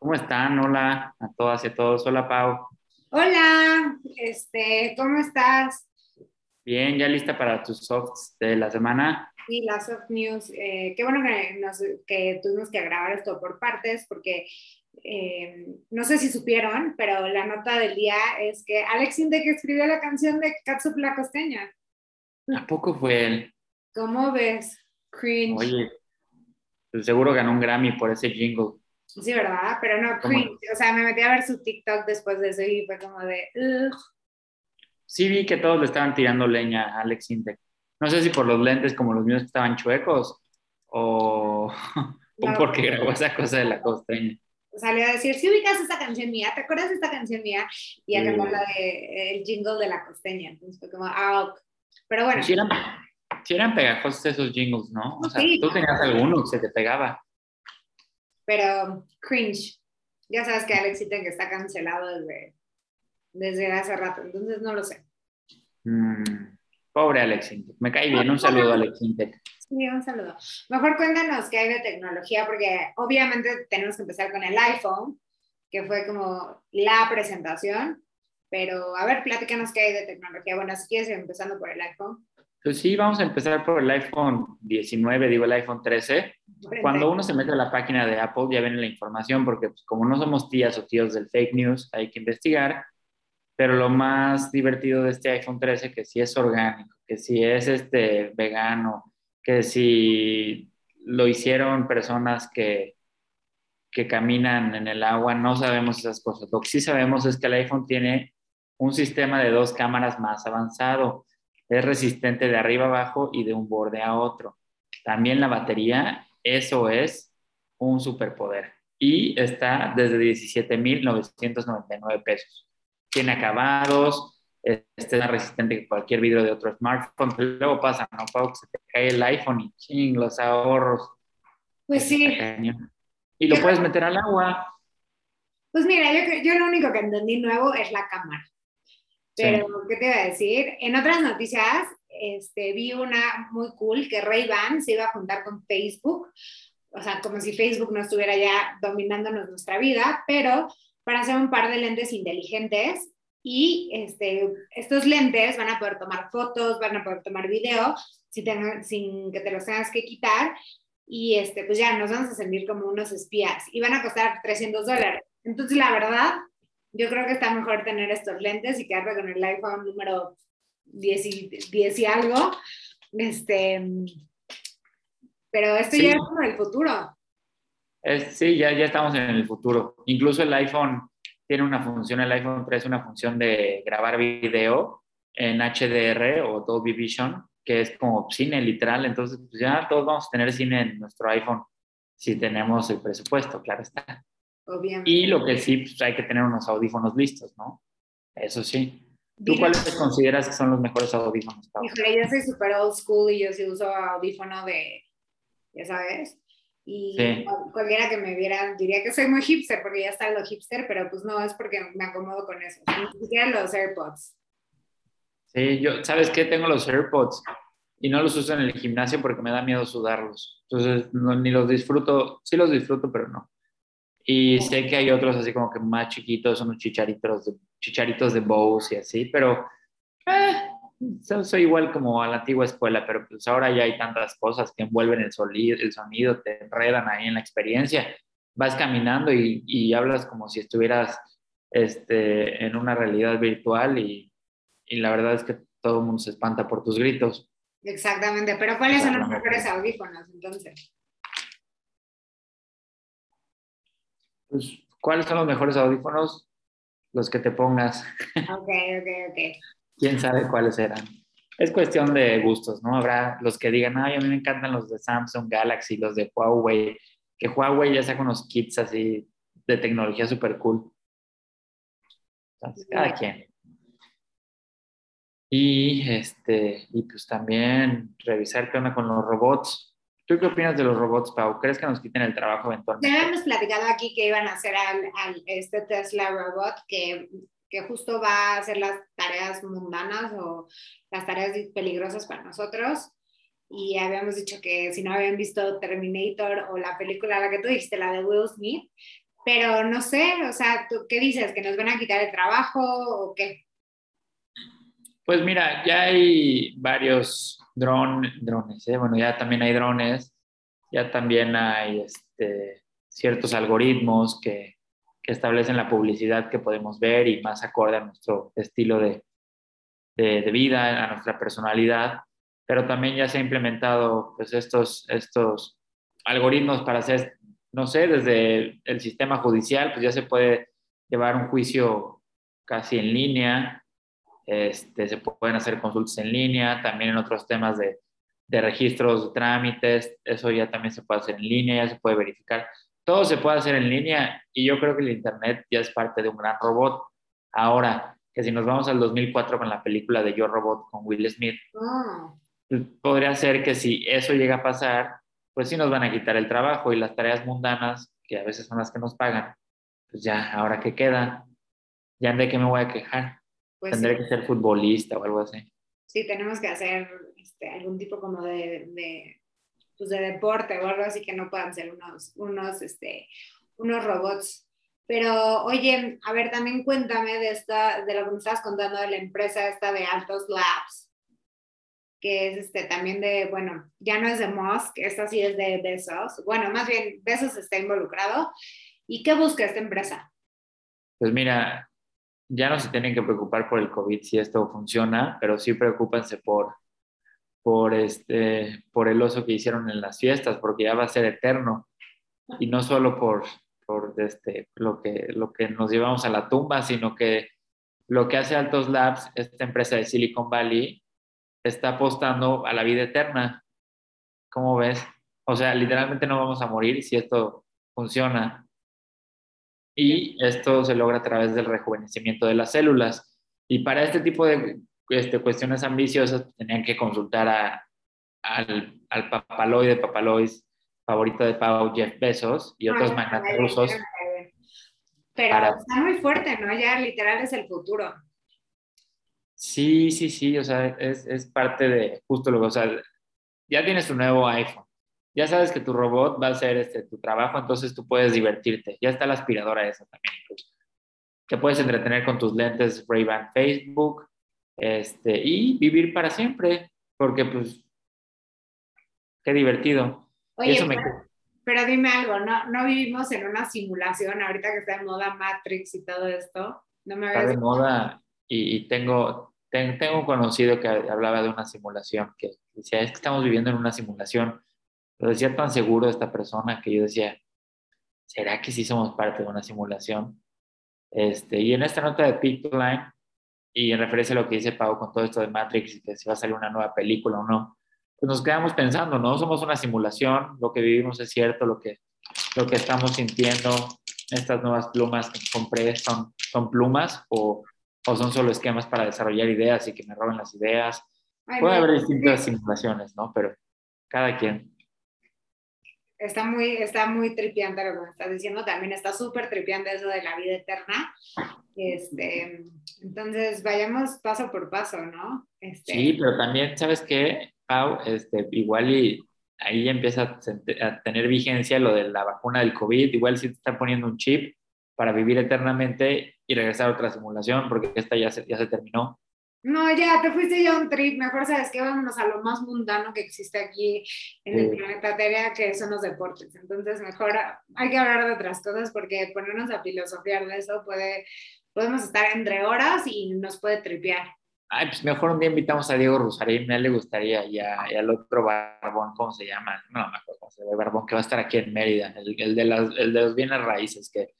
¿Cómo están? Hola a todas y a todos. Hola, Pau. Hola, este, ¿cómo estás? Bien, ya lista para tus softs de la semana. Sí, las soft news. Eh, qué bueno que, nos, que tuvimos que grabar esto por partes porque eh, no sé si supieron, pero la nota del día es que Alex Intec escribió la canción de Catsup la Costeña. ¿A poco fue él? ¿Cómo ves? Cringe. Oye, pues seguro ganó un Grammy por ese jingle. Sí, ¿verdad? Pero no, cringe. O sea, me metí a ver su TikTok después de eso y fue como de... Ugh. Sí vi que todos le estaban tirando leña a Alex Intec. No sé si por los lentes como los míos que estaban chuecos o, o No. porque grabó esa cosa de la costeña. Salió a decir, si ubicas esta canción mía, ¿te acuerdas de esta canción mía? Y a Sí. cantar la de el jingle de la costeña. Entonces fue como, ah, ok. Pero bueno, Sí eran, sí eran pegajosos esos jingles, ¿no? O sea, Sí. tú tenías alguno que se te pegaba. Pero cringe. Ya sabes que Alex Intec está cancelado desde, desde hace rato, entonces no lo sé. Mm, pobre Alex. Me cae bien. Un saludo Alex Intec. Sí, un saludo. Mejor cuéntanos qué hay de tecnología, porque obviamente tenemos que empezar con el iPhone, que fue como la presentación. Pero a ver, platícanos qué hay de tecnología. Bueno, si quieres, empezando por el iPhone. Pues sí, vamos a empezar por el iPhone 19, digo el iPhone 13. Cuando uno se mete a la página de Apple ya viene la información, porque pues, como no somos tías o tíos del fake news, hay que investigar. Pero lo más divertido de este iPhone 13, que si es orgánico, que si es este vegano, que si lo hicieron personas que, que caminan en el agua, no sabemos esas cosas. Lo que sí sabemos es que el iPhone tiene un sistema de dos cámaras más avanzado. Es resistente de arriba abajo y de un borde a otro. También la batería, eso es un superpoder. Y está desde 17,999 pesos. Tiene acabados, este es más resistente que cualquier vidrio de otro smartphone. Luego pasa, ¿no, Pau? Que se te cae el iPhone y ching, los ahorros. Pues sí. Y lo puedes meter al agua. Pues mira, yo, yo lo único que entendí nuevo es la cámara. Pero, ¿qué te iba a decir? En otras noticias, este, vi una muy cool que Ray-Ban se iba a juntar con Facebook, o sea, como si Facebook no estuviera ya dominándonos nuestra vida, pero para hacer un par de lentes inteligentes y este, estos lentes van a poder tomar fotos, van a poder tomar video sin, sin que te los tengas que quitar y este, pues ya nos vamos a sentir como unos espías y van a costar 300 dólares. Entonces, la verdad, yo creo que está mejor tener estos lentes y quedarte con el iPhone número 10 y, 10 y algo. Este, pero esto Sí. ya es como el futuro. Es- sí, ya, ya estamos en el futuro. Incluso el iPhone tiene una función, el iPhone 3 una función de grabar video en HDR o Dolby Vision, que es como cine literal. Entonces, pues ya todos vamos a tener cine en nuestro iPhone si tenemos el presupuesto, claro está. Obviamente. Y lo que sí, pues hay que tener unos audífonos listos, ¿no? Eso sí. ¿Tú Dile- cuáles consideras que son los mejores audífonos? Híjole, yo soy súper old school y yo sí uso audífono de, ya sabes, y Sí. cual- cualquiera que me viera diría que soy muy hipster, porque ya está lo hipster, pero pues no, es porque me acomodo con eso. Ni siquiera los AirPods. Sí, yo, ¿sabes qué? Tengo los AirPods y no los uso en el gimnasio porque me da miedo sudarlos. Entonces, no, ni los disfruto, sí los disfruto, pero no. Y sé que hay otros así como que más chiquitos, unos chicharitos de, chicharitos de Bose y así, pero eh, so- soy igual como a la antigua escuela, pero pues ahora ya hay tantas cosas que envuelven el, sonido, el sonido, te enredan ahí en la experiencia. Vas caminando y, y hablas como si estuvieras este, en una realidad virtual y, y la verdad es que todo el mundo se espanta por tus gritos. Exactamente, pero ¿cuáles son los mejores audífonos entonces? Pues, ¿Cuáles son los mejores audífonos? Los que te pongas. Ok, ok, ok. quién sabe cuáles serán. Es cuestión de gustos, ¿no? Habrá los que digan, ay, a mí me encantan los de Samsung Galaxy, los de Huawei, que Huawei ya saca unos kits así de tecnología súper cool. Entonces, cada quien. Y, este, y pues también revisar qué onda con los robots. ¿Tú qué opinas de los robots, Pau? ¿Crees que nos quiten el trabajo Ya eventualmente? habíamos platicado aquí que iban a hacer al, al- este Tesla robot que, que justo va a hacer las tareas mundanas o las tareas peligrosas para nosotros. Y habíamos dicho que si no habían visto Terminator o la película, la que tú dijiste, la de Will Smith, pero no sé, o sea, ¿tú qué dices? ¿Que nos van a quitar el trabajo o qué? Pues mira, ya hay varios drones, ¿eh? bueno, ya también hay drones, ya también hay este, ciertos algoritmos que, que, establecen la publicidad que podemos ver y más acorde a nuestro estilo de, de, de, vida, a nuestra personalidad, pero también ya se ha implementado pues estos, estos algoritmos para hacer, no sé, desde el sistema judicial, pues ya se puede llevar un juicio casi en línea, este, se pueden hacer consultas en línea, también en otros temas de, de registros, de trámites, eso ya también se puede hacer en línea, ya se puede verificar. Todo se puede hacer en línea y yo creo que el Internet ya es parte de un gran robot. Ahora, que si nos vamos al 2004 con la película de Yo Robot con Will Smith, ah. pues podría ser que si eso llega a pasar, pues sí nos van a quitar el trabajo y las tareas mundanas, que a veces son las que nos pagan, pues ya, ahora que queda, ya de qué me voy a quejar. Pues Tendré que ser futbolista o algo así. Sí, tenemos que hacer este, algún tipo como de, de, pues de deporte o algo así que no puedan ser unos, unos, este, unos robots. Pero, oye, a ver, también cuéntame de, esta, de lo que me estabas contando de la empresa esta de Altos Labs, que es este, también de, bueno, ya no es de Musk, esta sí es de Besos. Bueno, más bien, Besos está involucrado. ¿Y qué busca esta empresa? Pues mira, ya no se tienen que preocupar por el COVID si esto funciona, pero sí preocúpense por, por, este, por el oso que hicieron en las fiestas, porque ya va a ser eterno. Y no solo por, por este, lo, que, lo que nos llevamos a la tumba, sino que lo que hace Altos Labs, esta empresa de Silicon Valley, está apostando a la vida eterna. ¿Cómo ves? O sea, literalmente no vamos a morir si esto funciona. Y esto se logra a través del rejuvenecimiento de las células. Y para este tipo de este, cuestiones ambiciosas tenían que consultar a, al, al papaloide, papalois favorito de Pau, Jeff Bezos y otros magnates rusos. Pero está muy fuerte, ¿no? Ya literal es el futuro. Sí, sí, sí, o sea, es, es parte de justo lo que, o sea, ya tienes tu nuevo iPhone, ya sabes que tu robot va a hacer este, tu trabajo, entonces tú puedes divertirte. Ya está la aspiradora esa también. Pues. Te puedes entretener con tus lentes Ray-Ban Facebook este, y vivir para siempre, porque pues, qué divertido. Oye, pero, dime algo, ¿no, ¿no vivimos en una simulación ahorita que está de moda Matrix y todo esto? No me está de moda y, tengo, tengo un conocido que hablaba de una simulación, que decía, es que estamos viviendo en una simulación lo decía tan seguro esta persona que yo decía, ¿será que sí somos parte de una simulación? Este, y en esta nota de Pictoline, y en referencia a lo que dice Pau con todo esto de Matrix y que si va a salir una nueva película o no, pues nos quedamos pensando, ¿no? Somos una simulación, lo que vivimos es cierto, lo que, lo que estamos sintiendo, estas nuevas plumas que compré son, son plumas o, o son solo esquemas para desarrollar ideas y que me roben las ideas. Puede haber distintas simulaciones, ¿no? Pero cada quien está muy, está muy tripiante lo que me estás diciendo, también está súper tripiante eso de la vida eterna. Este, entonces, vayamos paso por paso, ¿no? Este, sí, pero también, ¿sabes qué, Pau? Este, igual y ahí empieza a tener vigencia lo de la vacuna del COVID, igual si te está poniendo un chip para vivir eternamente y regresar a otra simulación, porque esta ya se, ya se terminó. No, ya, te fuiste ya un trip. Mejor sabes que vámonos a lo más mundano que existe aquí en el planeta Tierra, que son los deportes. Entonces, mejor hay que hablar de otras cosas porque ponernos a filosofiar de eso puede, podemos estar entre horas y nos puede tripear. Ay, pues mejor un día invitamos a Diego Rusarín, a él le gustaría, y, al otro barbón, ¿cómo se llama? No, me acuerdo cómo se llama, barbón que va a estar aquí en Mérida, el, de, las, el de los bienes raíces, que,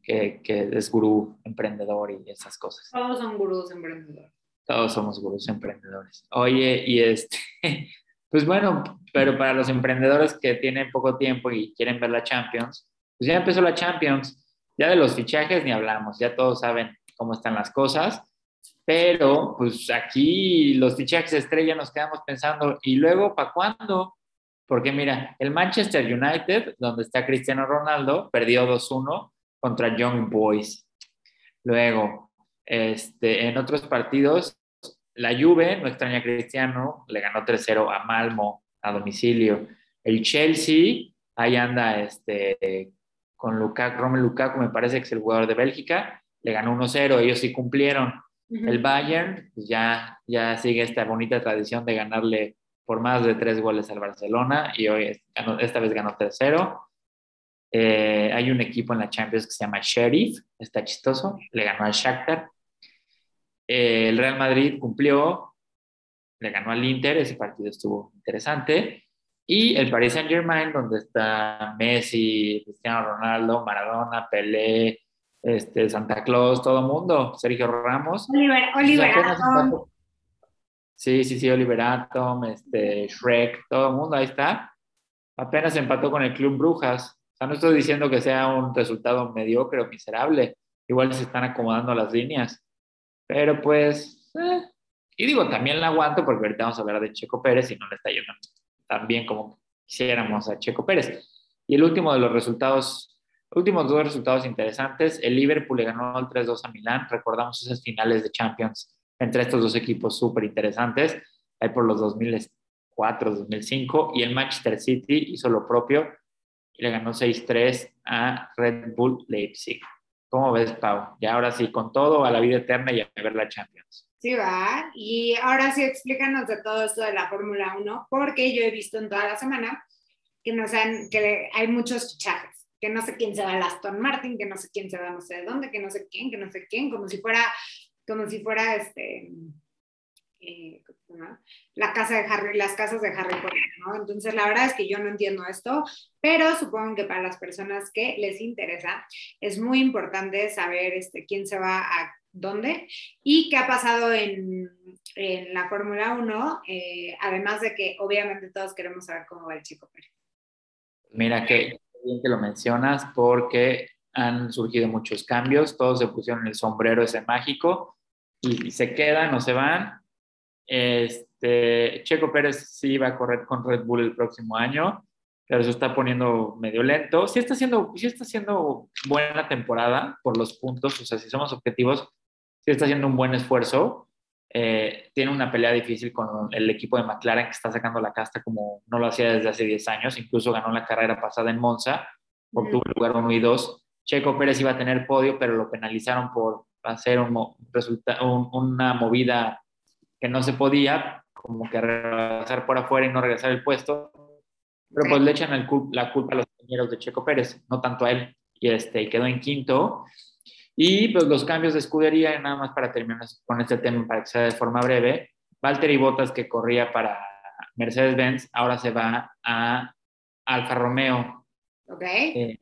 que, que es gurú, emprendedor y esas cosas. Todos son gurús emprendedores. Todos somos gurús emprendedores. Oye, y este, pues bueno, pero para los emprendedores que tienen poco tiempo y quieren ver la Champions, pues ya empezó la Champions. Ya de los fichajes ni hablamos, ya todos saben cómo están las cosas, pero pues aquí los fichajes estrella nos quedamos pensando, ¿y luego para cuándo? Porque mira, el Manchester United, donde está Cristiano Ronaldo, perdió 2-1 contra Young Boys. Luego, este, en otros partidos, la Juve, no extraña a Cristiano, le ganó 3-0 a Malmo a domicilio. El Chelsea, ahí anda este, con Lukaku, Romelu Lukaku, me parece que es el jugador de Bélgica, le ganó 1-0, ellos sí cumplieron. El Bayern pues ya, ya sigue esta bonita tradición de ganarle por más de tres goles al Barcelona y hoy esta vez ganó 3-0. Eh, hay un equipo en la Champions que se llama Sheriff, está chistoso, le ganó al Shakhtar. Eh, el Real Madrid cumplió, le ganó al Inter, ese partido estuvo interesante. Y el Paris Saint Germain, donde está Messi, Cristiano Ronaldo, Maradona, Pelé, este, Santa Claus, todo el mundo, Sergio Ramos. Oliver, Oliver Sí, sí, sí, Oliver Atom, este, Shrek, todo el mundo, ahí está. Apenas empató con el Club Brujas. O sea, no estoy diciendo que sea un resultado mediocre o miserable. Igual se están acomodando las líneas. Pero pues, eh. y digo, también la aguanto porque ahorita vamos a hablar de Checo Pérez y no le está yendo tan bien como quisiéramos a Checo Pérez. Y el último de los resultados, últimos dos resultados interesantes, el Liverpool le ganó el 3-2 a Milán. Recordamos esas finales de Champions entre estos dos equipos súper interesantes, ahí por los 2004, 2005, y el Manchester City hizo lo propio y le ganó 6-3 a Red Bull Leipzig. ¿Cómo ves, Pau? Y ahora sí, con todo a la vida eterna y a ver la Champions. Sí, va. Y ahora sí, explícanos de todo esto de la Fórmula 1, porque yo he visto en toda la semana que, nos han, que hay muchos fichajes, que no sé quién se va a Aston Martin, que no sé quién se va no sé de dónde, que no sé quién, que no sé quién, como si fuera como si fuera este, eh, la casa de Harry, las casas de Harry Potter, ¿no? Entonces, la verdad es que yo no entiendo esto, pero supongo que para las personas que les interesa, es muy importante saber este, quién se va a dónde y qué ha pasado en, en la Fórmula 1, eh, además de que obviamente todos queremos saber cómo va el Chico Pérez. Mira, que bien que lo mencionas porque han surgido muchos cambios, todos se pusieron el sombrero ese mágico y, se quedan o se van. Este, Checo Pérez sí va a correr con Red Bull el próximo año, pero se está poniendo medio lento. Sí está haciendo, sí está haciendo buena temporada por los puntos, o sea, si somos objetivos, sí está haciendo un buen esfuerzo. Eh, tiene una pelea difícil con el equipo de McLaren que está sacando la casta como no lo hacía desde hace 10 años, incluso ganó la carrera pasada en Monza, obtuvo el lugar 1 y 2 Checo Pérez iba a tener podio, pero lo penalizaron por hacer un, una movida que no se podía, como que regresar por afuera y no regresar el puesto. Pero pues le echan la culpa a los compañeros de Checo Pérez, no tanto a él, y este, quedó en quinto. Y pues los cambios de escudería, nada más para terminar con este tema, para que sea de forma breve, Valtteri Bottas, que corría para Mercedes-Benz, ahora se va a Alfa Romeo. Ok. Eh,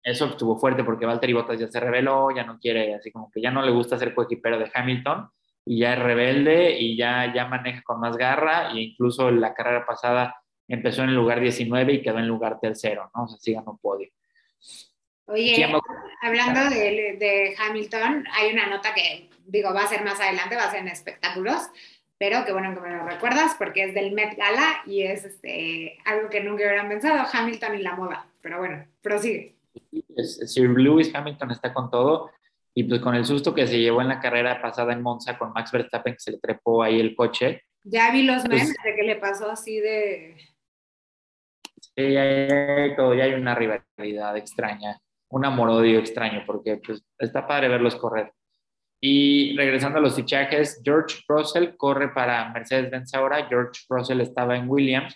eso estuvo fuerte porque Valtteri Bottas ya se reveló, ya no quiere, así como que ya no le gusta ser coequipero de Hamilton y ya es rebelde y ya, ya maneja con más garra e incluso la carrera pasada empezó en el lugar 19 y quedó en el lugar tercero, ¿no? O sea, sí ganó podio. Oye, hablando de, de, Hamilton, hay una nota que, digo, va a ser más adelante, va a ser en espectáculos, pero qué bueno que me lo recuerdas porque es del Met Gala y es este, algo que nunca hubieran pensado, Hamilton y la moda. Pero bueno, prosigue. Sir Lewis Hamilton está con todo y pues con el susto que se llevó en la carrera pasada en Monza con Max Verstappen que se le trepó ahí el coche. Ya vi los pues memes de que le pasó así de... Sí, ya hay, todo, ya hay una rivalidad extraña, un amor-odio extraño porque pues está padre verlos correr. Y regresando a los fichajes, George Russell corre para Mercedes-Benz ahora. George Russell estaba en Williams.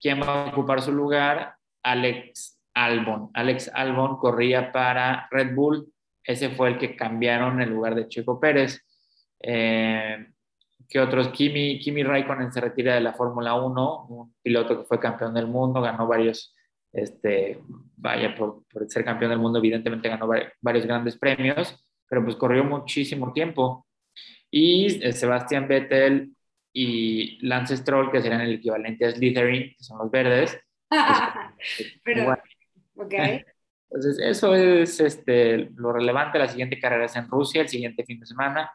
¿Quién va a ocupar su lugar? Alex Albon. Alex Albon corría para Red Bull, ese fue el que cambiaron en lugar de Checo Pérez. Eh, ¿Qué otros? Kimi, Kimi Raikkonen se retira de la Fórmula 1, un piloto que fue campeón del mundo, ganó varios, este, vaya, por, ser campeón del mundo, evidentemente ganó varios grandes premios, pero pues corrió muchísimo tiempo. Y eh, Sebastián Vettel y Lance Stroll, que serían el equivalente a Slytherin, que son los verdes. Pues, pero, Entonces, eso es este, lo relevante. La siguiente carrera es en Rusia, el siguiente fin de semana.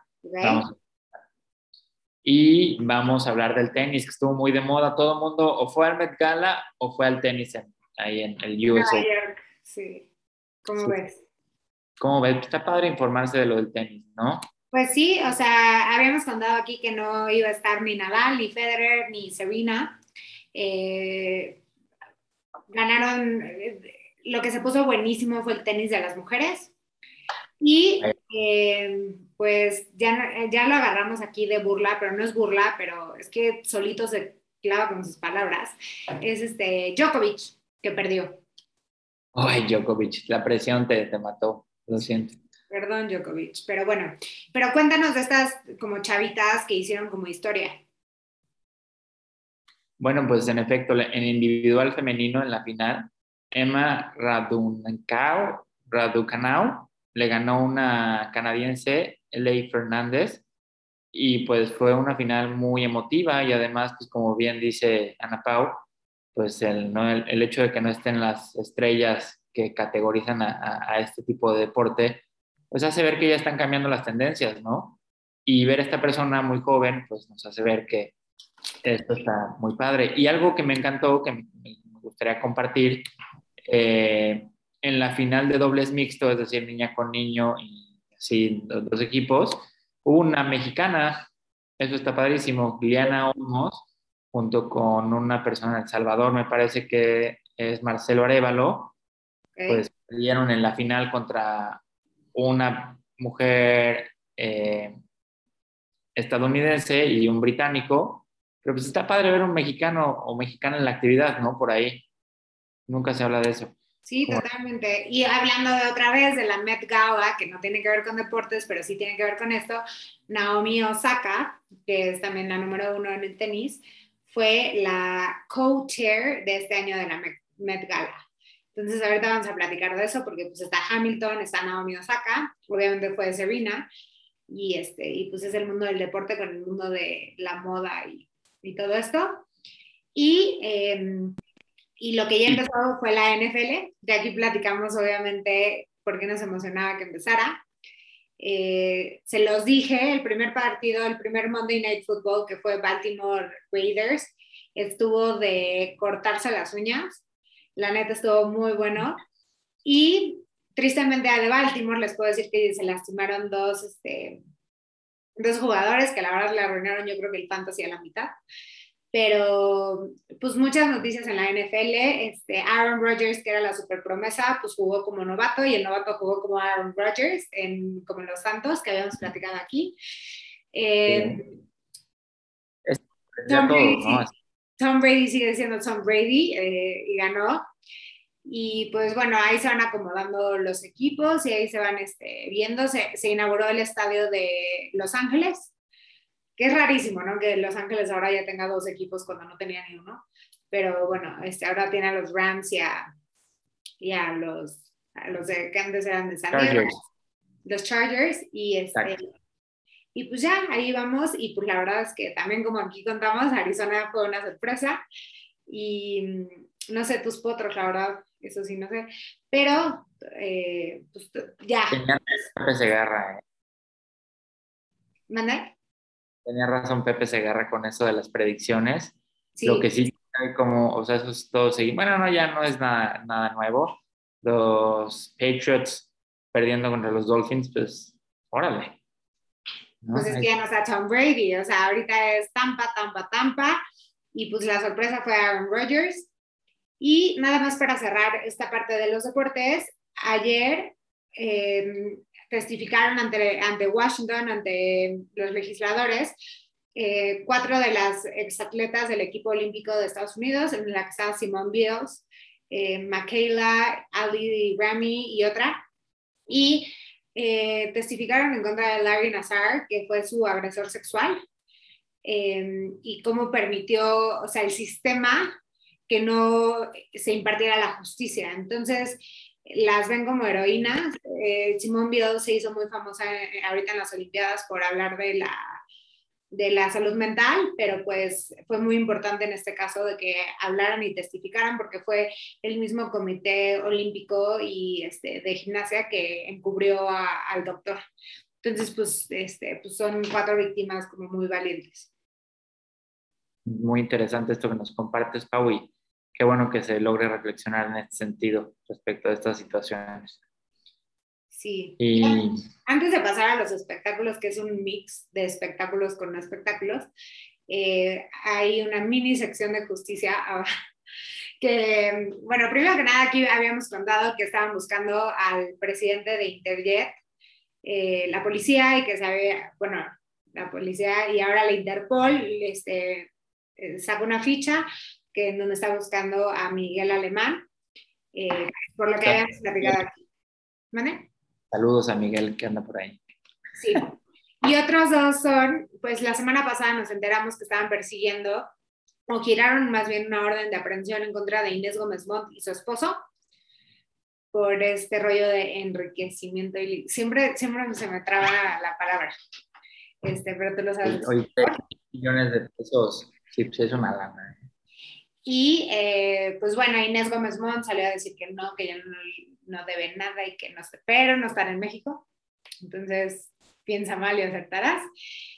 y vamos a hablar del tenis, que estuvo muy de moda. Todo el mundo o fue al Met Gala o fue al tenis ahí en el USA. Sí. ¿Cómo ves? ¿Cómo ves? Está padre informarse de lo del tenis, ¿no? Pues sí, o sea, habíamos contado aquí que no iba a estar ni Nadal, ni Federer, ni Serena. Eh, ganaron, lo que se puso buenísimo fue el tenis de las mujeres. Y eh, pues ya, ya lo agarramos aquí de burla, pero no es burla, pero es que solito se clava con sus palabras. Es este Djokovic que perdió. Ay, Djokovic, la presión te, te mató, lo siento. Perdón, Djokovic, pero bueno, pero cuéntanos de estas como chavitas que hicieron como historia. Bueno, pues en efecto, en individual femenino en la final, Emma Raducanu, Raducanau le ganó una canadiense, Ley Fernández, y pues fue una final muy emotiva y además, pues como bien dice Ana Pau, pues el, el, hecho de que no estén las estrellas que categorizan a, a, este tipo de deporte, pues hace ver que ya están cambiando las tendencias, ¿no? Y ver a esta persona muy joven, pues nos hace ver que esto está muy padre. Y algo que me encantó, que me gustaría compartir, eh, en la final de dobles mixto, es decir, niña con niño y así, los dos equipos, hubo una mexicana, eso está padrísimo, Liliana Olmos, junto con una persona de El Salvador, me parece que es Marcelo Arevalo, pues perdieron en la final contra una mujer eh, estadounidense y un británico, pero pues está padre ver un mexicano o mexicana en la actividad, ¿no? Por ahí. Nunca se habla de eso. Sí, totalmente. Y hablando de otra vez de la Met Gala, que no tiene que ver con deportes, pero sí tiene que ver con esto, Naomi Osaka, que es también la número uno en el tenis, fue la co-chair de este año de la Met Gala. Entonces ahorita vamos a platicar de eso porque pues está Hamilton, está Naomi Osaka, obviamente fue Serena, y, este, y pues es el mundo del deporte con el mundo de la moda y, y todo esto. Y eh, y lo que ya empezó fue la NFL. De aquí platicamos, obviamente, por qué nos emocionaba que empezara. Eh, se los dije, el primer partido, el primer Monday Night Football, que fue Baltimore Raiders, estuvo de cortarse las uñas. La neta estuvo muy bueno. Y tristemente a de Baltimore les puedo decir que se lastimaron dos, este, dos jugadores que la verdad le arruinaron yo creo que el fantasy a la mitad pero pues muchas noticias en la NFL. Este, Aaron Rodgers, que era la super promesa, pues jugó como novato y el novato jugó como Aaron Rodgers, en, como en los Santos, que habíamos platicado aquí. Eh, Tom, Brady, Tom, Brady, sigue siendo Tom Brady eh, y ganó. Y pues bueno, ahí se van acomodando los equipos y ahí se van este, viendo. Se, se inauguró el estadio de Los Ángeles, que es rarísimo, ¿no? Que Los Ángeles ahora ya tenga dos equipos cuando no tenía ni uno, pero bueno, este, ahora tiene a los Rams y a, y a los, a los de, que antes eran de San Diego, los Chargers, y este, y pues ya, ahí vamos, y pues la verdad es que también como aquí contamos, Arizona fue una sorpresa, y mm, no sé tus potros, la verdad, eso sí, no sé, pero eh, pues ya. Pepe Segarra, ¿eh? ¿Manda? Tenía razón Pepe Segarra con eso de las predicciones. Lo que sí, como, o sea, eso es todo seguir. Bueno, no, ya no es nada, nada nuevo. Los Patriots perdiendo contra los Dolphins, pues, órale. Pues es que ya no está Tom Brady, o sea, ahorita es Tampa, Tampa, Tampa, y pues la sorpresa fue Aaron Rodgers. Y nada más para cerrar esta parte de los deportes, ayer eh, testificaron ante, ante Washington, ante los legisladores, eh, cuatro de las exatletas del equipo olímpico de Estados Unidos, en la que está Simone Biles, eh, Michaela, Ali Rami y otra, y eh, testificaron en contra de Larry Nassar, que fue su agresor sexual, y cómo permitió, o sea, el sistema que no se impartiera la justicia. Entonces, las ven como heroínas. Eh, Simone se hizo muy famosa eh, ahorita en las Olimpiadas por hablar de la, de la salud mental, pero pues fue muy importante en este caso de que hablaran y testificaran porque fue el mismo comité olímpico y este, de gimnasia que encubrió al doctor. Entonces, pues, este, pues son cuatro víctimas como muy valientes. Muy interesante esto que nos compartes, Pau, qué bueno que se logre reflexionar en este sentido respecto a estas situaciones. Sí. Antes de pasar a los espectáculos, que es un mix de espectáculos con no espectáculos, eh, hay una mini sección de justicia. que, bueno, primero que nada, aquí habíamos contado que estaban buscando al presidente de Interjet, eh, la policía, y que sabía, bueno, la policía y ahora la Interpol este, eh, saca una ficha que en donde está buscando a Miguel Alemán, eh, por lo que habíamos platicado aquí. ¿Vale? Saludos a Miguel que anda por ahí. Sí. Y otros dos son, pues la semana pasada nos enteramos que estaban persiguiendo o giraron más bien una orden de aprehensión en contra de Inés Gómez Montt y su esposo por este rollo de enriquecimiento. Y siempre, siempre se me traba la palabra, este, pero tú lo sabes. Hoy millones de pesos, sí, pues es una lana. Y eh, pues bueno, Inés Gómez Montt salió a decir que no, que ya no, no debe nada y que no, pero no están en México. Entonces, piensa mal y acertarás.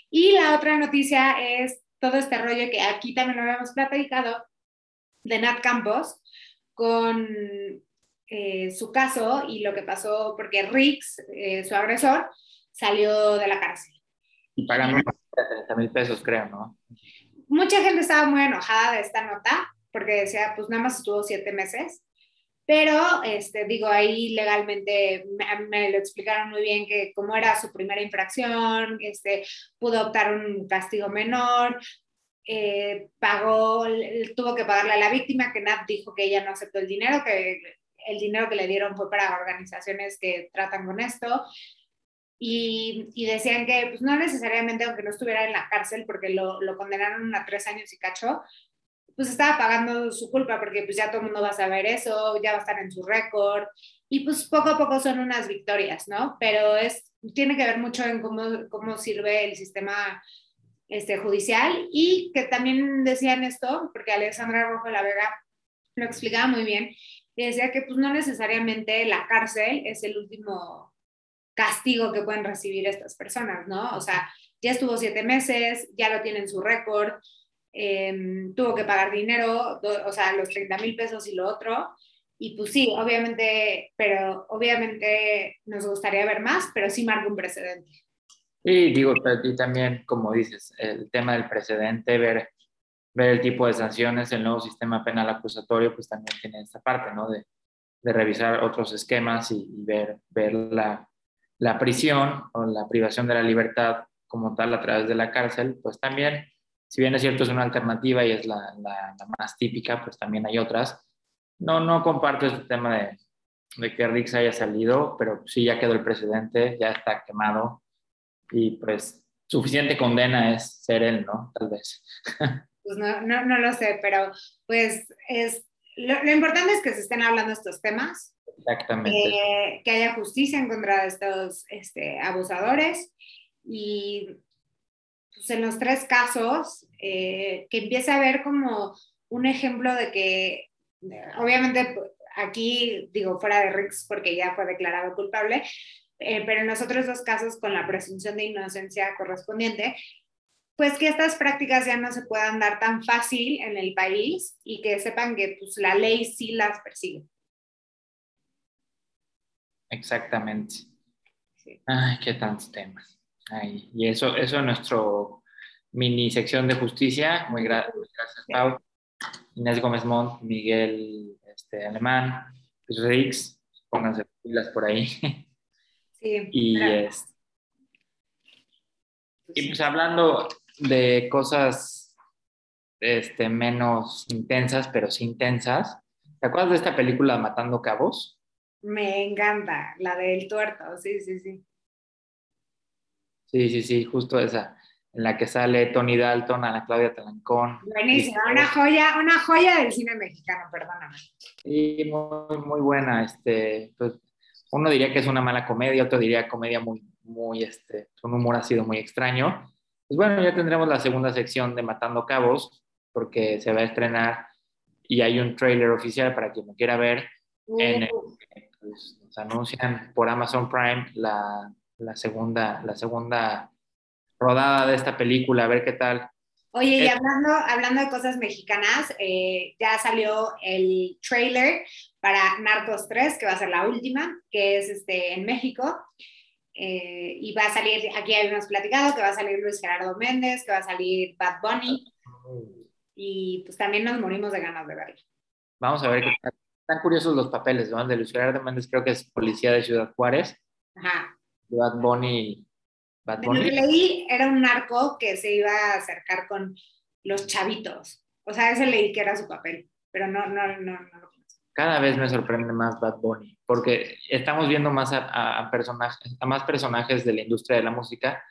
Y la otra noticia es todo este rollo que aquí también lo habíamos platicado de Nat Campos con eh, su caso y lo que pasó porque Rix, eh, su agresor, salió de la cárcel. Y pagando 30 mil pesos, creo, ¿no? Mucha gente estaba muy enojada de esta nota porque decía, pues nada más estuvo siete meses. Pero, este, digo, ahí legalmente me, me, lo explicaron muy bien que como era su primera infracción, este, pudo optar un castigo menor, eh, pagó, tuvo que pagarle a la víctima, que Nat dijo que ella no aceptó el dinero, que el dinero que le dieron fue para organizaciones que tratan con esto. Y, y decían que pues, no necesariamente, aunque no estuviera en la cárcel, porque lo, lo condenaron a tres años y cacho, pues estaba pagando su culpa porque pues ya todo el mundo va a saber eso, ya va a estar en su récord y pues poco a poco son unas victorias, ¿no? Pero es, tiene que ver mucho en cómo, cómo sirve el sistema este, judicial y que también decían esto, porque Alexandra Rojo de la Vega lo explicaba muy bien, y decía que pues no necesariamente la cárcel es el último castigo que pueden recibir estas personas, ¿no? O sea, ya estuvo siete meses, ya lo tienen su récord, Em, tuvo que pagar dinero, o sea, los 30 mil pesos y lo otro. Y pues sí, obviamente, pero obviamente nos gustaría ver más, pero sí marca un precedente. Y digo, y también, como dices, el tema del precedente, ver, ver el tipo de sanciones, el nuevo sistema penal acusatorio, pues también tiene esta parte, ¿no? De, de revisar otros esquemas y, y, ver, ver la, la prisión o la privación de la libertad como tal a través de la cárcel, pues también si bien es cierto es una alternativa y es la, la, más típica, pues también hay otras. No, no comparto este tema de, de que Rix haya salido, pero sí ya quedó el precedente, ya está quemado y pues suficiente condena es ser él, ¿no? Tal vez. Pues no, no, no lo sé, pero pues es, lo, lo, importante es que se estén hablando estos temas. Exactamente. Eh, que haya justicia en contra de estos este, abusadores y pues en los tres casos, eh, que empiece a ver como un ejemplo de que, obviamente aquí digo fuera de Rix porque ya fue declarado culpable, eh, pero en los otros dos casos con la presunción de inocencia correspondiente, pues que estas prácticas ya no se puedan dar tan fácil en el país y que sepan que pues, la ley sí las persigue. Exactamente. Sí. Ay, qué tantos temas. Ay, y eso, eso es nuestro mini sección de justicia. Muy, gra muy gracias, Pau. Inés Gómez Montt, Miguel este, Alemán, Luis Rix, pónganse pilas por ahí. Sí, y, claro. es, y pues hablando de cosas este, menos intensas, pero sí intensas, ¿te acuerdas de esta película Matando Cabos? Me encanta, la del tuerto, sí, sí, sí. Sí, sí, sí, justo esa, en la que sale Tony Dalton, Ana Claudia Talancón. Buenísima, una joya, una joya del cine mexicano, perdóname. Sí, muy, muy buena. Este, pues, uno diría que es una mala comedia, otro diría comedia muy, muy, este, un humor ha sido muy extraño. Pues bueno, ya tendremos la segunda sección de Matando Cabos, porque se va a estrenar y hay un trailer oficial para quien lo quiera ver. Uh. En el, pues, nos anuncian por Amazon Prime la la segunda, la segunda rodada de esta película, a ver qué tal. Oye, y hablando, hablando de cosas mexicanas, eh, ya salió el trailer para Narcos 3, que va a ser la última, que es este, en México. Eh, y va a salir, aquí habíamos platicado, que va a salir Luis Gerardo Méndez, que va a salir Bad Bunny. Y pues también nos morimos de ganas de verlo. Vamos a ver qué tal. Están curiosos los papeles, ¿no? De Luis Gerardo Méndez creo que es policía de Ciudad Juárez. Ajá. Bad Bunny. Bad De lo que Bunny. leí era un narco que se iba a acercar con los chavitos. O sea, ese leí que era su papel, pero no, no, no, no lo conozco. Cada vez me sorprende más Bad Bunny, porque estamos viendo más a, personajes, a más personajes de la industria de la música,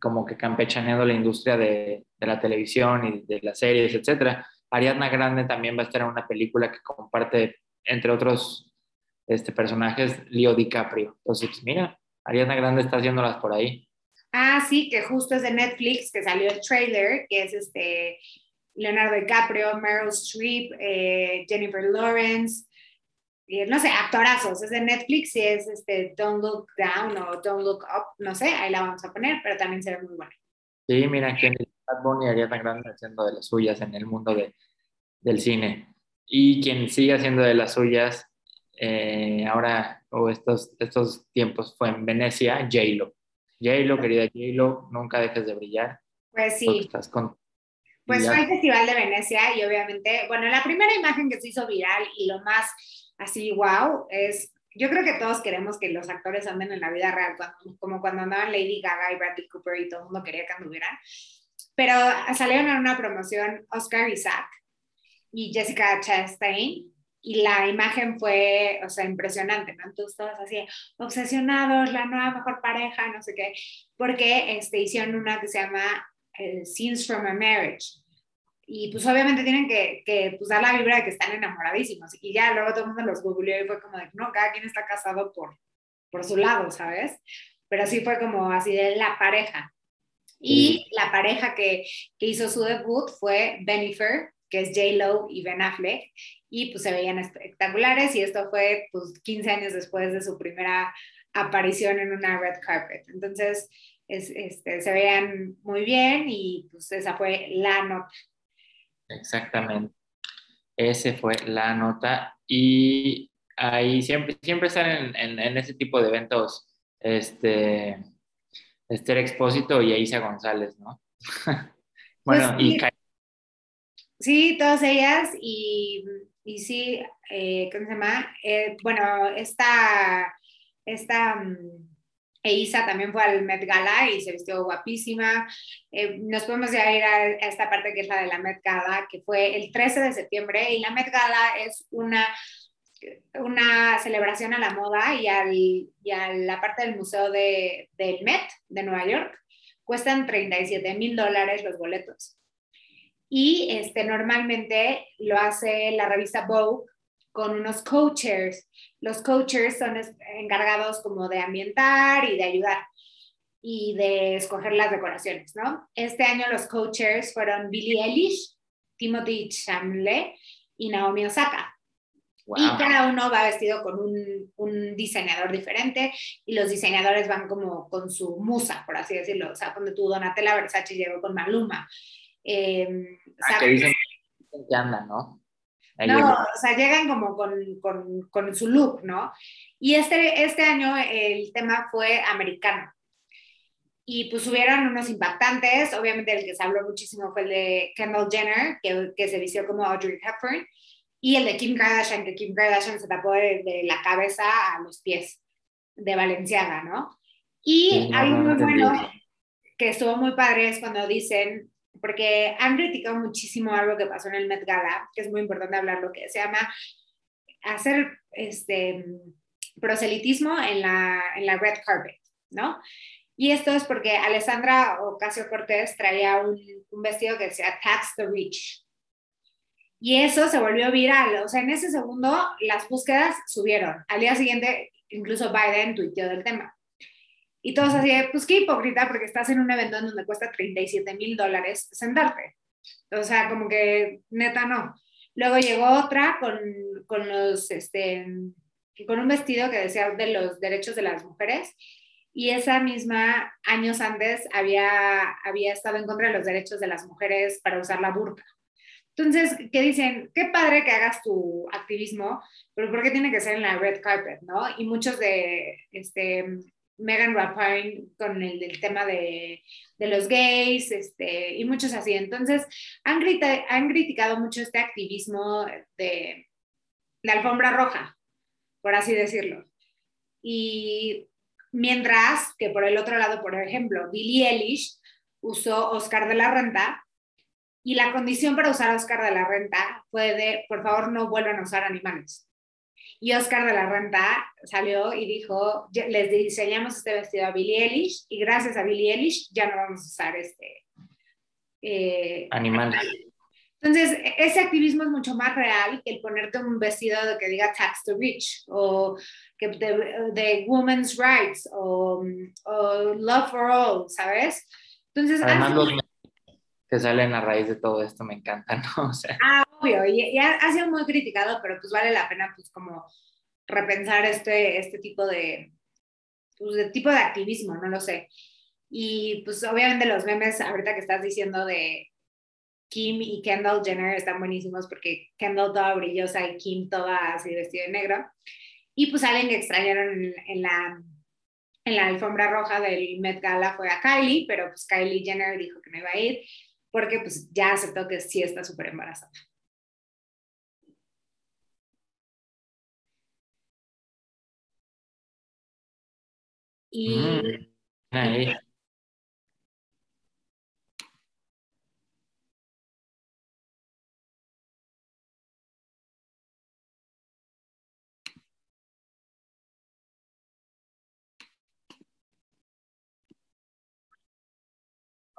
como que campechaneando la industria de, de la televisión y de las series, etcétera. Ariadna Grande también va a estar en una película que comparte, entre otros este, personajes, Leo DiCaprio. Entonces, pues, mira, Ariadna Grande está haciéndolas por ahí. Ah, sí, que justo es de Netflix, que salió el trailer, que es este Leonardo DiCaprio, Meryl Streep, eh, Jennifer Lawrence, y, no sé, actorazos. Es de Netflix y es este Don't Look Down o Don't Look Up, no sé, ahí la vamos a poner, pero también se ve muy buena. Sí, mira, que Bad Bunny y Ariana Grande haciendo de las suyas en el mundo de, del cine. Y quien sigue haciendo de las suyas eh, ahora, o estos, estos tiempos, fue en Venecia, J-Lo. J-Lo, querida J-Lo, nunca dejes de brillar. Pues sí, estás con... pues fue el Festival de Venecia y obviamente, bueno, la primera imagen que se hizo viral y lo más así, wow, es, yo creo que todos queremos que los actores anden en la vida real, cuando- como cuando andaban Lady Gaga y Bradley Cooper y todo el mundo quería que anduvieran. Pero salieron en una promoción Oscar Isaac y Jessica Chastain y la imagen fue, o sea, impresionante, ¿no? Entonces todos así, obsesionados, la nueva mejor pareja, no sé qué, porque este, hicieron una que se llama eh, Scenes from a Marriage. Y pues obviamente tienen que, que pues, dar la vibra de que están enamoradísimos. Y ya luego todo el mundo los googleó y fue como de, no, cada quien está casado por, por su lado, ¿sabes? Pero sí fue como así de la pareja. Y la pareja que, que hizo su debut fue Bennifer, que es J-Lo y Ben Affleck, y pues se veían espectaculares y esto fue pues 15 años después de su primera aparición en una red carpet. Entonces, es, este, se veían muy bien y pues esa fue la nota. Exactamente. Ese fue la nota. Y ahí siempre, siempre están en, en- en ese tipo de eventos, este, Esther Expósito y Aisa González, ¿no? bueno, Pues y Ka- Sí, todas ellas y, y sí, eh, ¿cómo se llama? Eh, bueno, esta, esta mm, Eiza también fue al Met Gala y se vistió guapísima. Eh, nos podemos ya ir a, a esta parte que es la de la Met Gala, que fue el 13 de septiembre y la Met Gala es una una celebración a la moda y, al, y a la parte del museo de, del Met de Nueva York. Cuestan 37 mil dólares los boletos. Y este, normalmente lo hace la revista Vogue con unos co-chairs. Los co-chairs son encargados como de ambientar y de ayudar y de escoger las decoraciones, ¿no? Este año los co-chairs fueron Billie Eilish, Timothy Chalamet y Naomi Osaka. wow. Y cada uno va vestido con un, un diseñador diferente y los diseñadores van como con su musa, por así decirlo. O sea, cuando tú Donatella Versace llegó con Maluma. Eh, Ah, que dicen que andan, ¿no? Ahí no, llegó. o sea, llegan como con, con, con su look, ¿no? Y este, este año el tema fue americano. Y pues hubieron unos impactantes, obviamente el que se habló muchísimo fue el de Kendall Jenner, que, que se vistió como Audrey Hepburn, y el de Kim Kardashian, que Kim Kardashian se tapó de, de la cabeza a los pies de Valenciaga, ¿no? Y Sí, no, algo no muy entendí bueno que estuvo muy padre es cuando dicen, porque han criticado muchísimo algo que pasó en el Met Gala, que es muy importante hablar, lo que se llama hacer este proselitismo en la, en la red carpet, ¿no? Y esto es porque Alessandra Ocasio Cortés traía un, un vestido que decía Tax the Rich. Y eso se volvió viral. O sea, en ese segundo las búsquedas subieron. Al día siguiente, incluso Biden tuiteó del tema. Y todos así, pues qué hipócrita, porque estás en un evento en donde cuesta 37 mil dólares sentarte. O sea, como que neta no. Luego llegó otra con, con los, este, con un vestido que decía de los derechos de las mujeres y esa misma, años antes, había, había estado en contra de los derechos de las mujeres para usar la burka. Entonces, ¿qué dicen? Qué padre que hagas tu activismo, pero ¿por qué tiene que ser en la red carpet, no? Y muchos de, este, Megan Rapinoe con el, el tema de, de, los gays, este, y muchos así. Entonces, han, han criticado mucho este activismo de, de alfombra roja, por así decirlo. Y mientras que por el otro lado, por ejemplo, Billie Eilish usó Oscar de la Renta y la condición para usar Oscar de la Renta fue de, por favor, no vuelvan a usar animales. Y Oscar de la Renta salió y dijo, les diseñamos este vestido a Billie Eilish y gracias a Billie Eilish ya no vamos a usar este... Eh, animales. Entonces, ese activismo es mucho más real que el ponerte un vestido que diga tax to rich o que de, women's rights o, love for all, ¿sabes? Entonces, Además, los que salen a raíz de todo esto me encantan, ¿no? ah, obvio, y, ha sido muy criticado, pero pues vale la pena pues como repensar este, este tipo de, pues, de tipo de activismo, no lo sé. Y pues obviamente los memes, ahorita que estás diciendo de Kim y Kendall Jenner están buenísimos porque Kendall toda brillosa y Kim toda así vestida de negro. Y pues alguien que extrañaron en, la, en la alfombra roja del Met Gala fue a Kylie, pero pues Kylie Jenner dijo que no iba a ir porque pues ya aceptó que sí está súper embarazada. Y... Mm,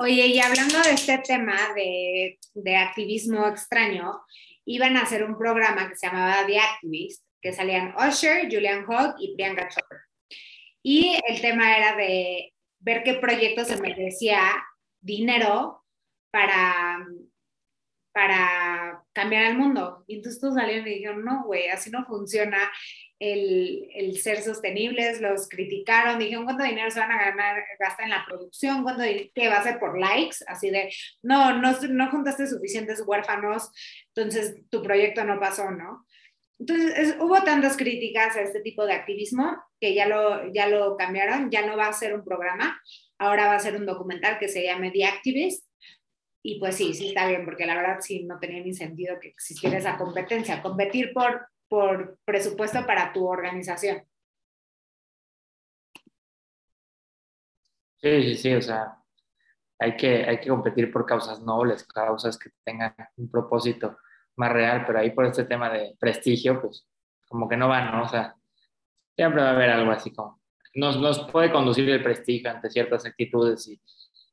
Oye, y hablando de este tema de, de, activismo extraño, iban a hacer un programa que se llamaba The Activist, que salían Usher, Julian Hogg y Priyanka Chopra. Y el tema era de ver qué proyecto se merecía dinero para, para cambiar el mundo. Y entonces todos salieron y dijeron, no, güey, así no funciona el, ser sostenibles, los criticaron, dijeron cuánto dinero se van a ganar, gastar en la producción, cuánto qué va a ser por likes, así de, no, no, no juntaste suficientes huérfanos, entonces tu proyecto no pasó, ¿no? Entonces hubo tantas críticas a este tipo de activismo que ya lo, ya lo cambiaron, ya no va a ser un programa, ahora va a ser un documental que se llame The Activist. Y pues sí, sí está bien, porque la verdad sí no tenía ni sentido que existiera esa competencia. Competir por por presupuesto para tu organización. Sí, sí, sí, o sea, hay que, hay que competir por causas nobles, causas que tengan un propósito más real, pero ahí por este tema de prestigio, pues como que no va, ¿no? O sea, siempre va a haber algo así como, nos, nos puede conducir el prestigio ante ciertas actitudes y,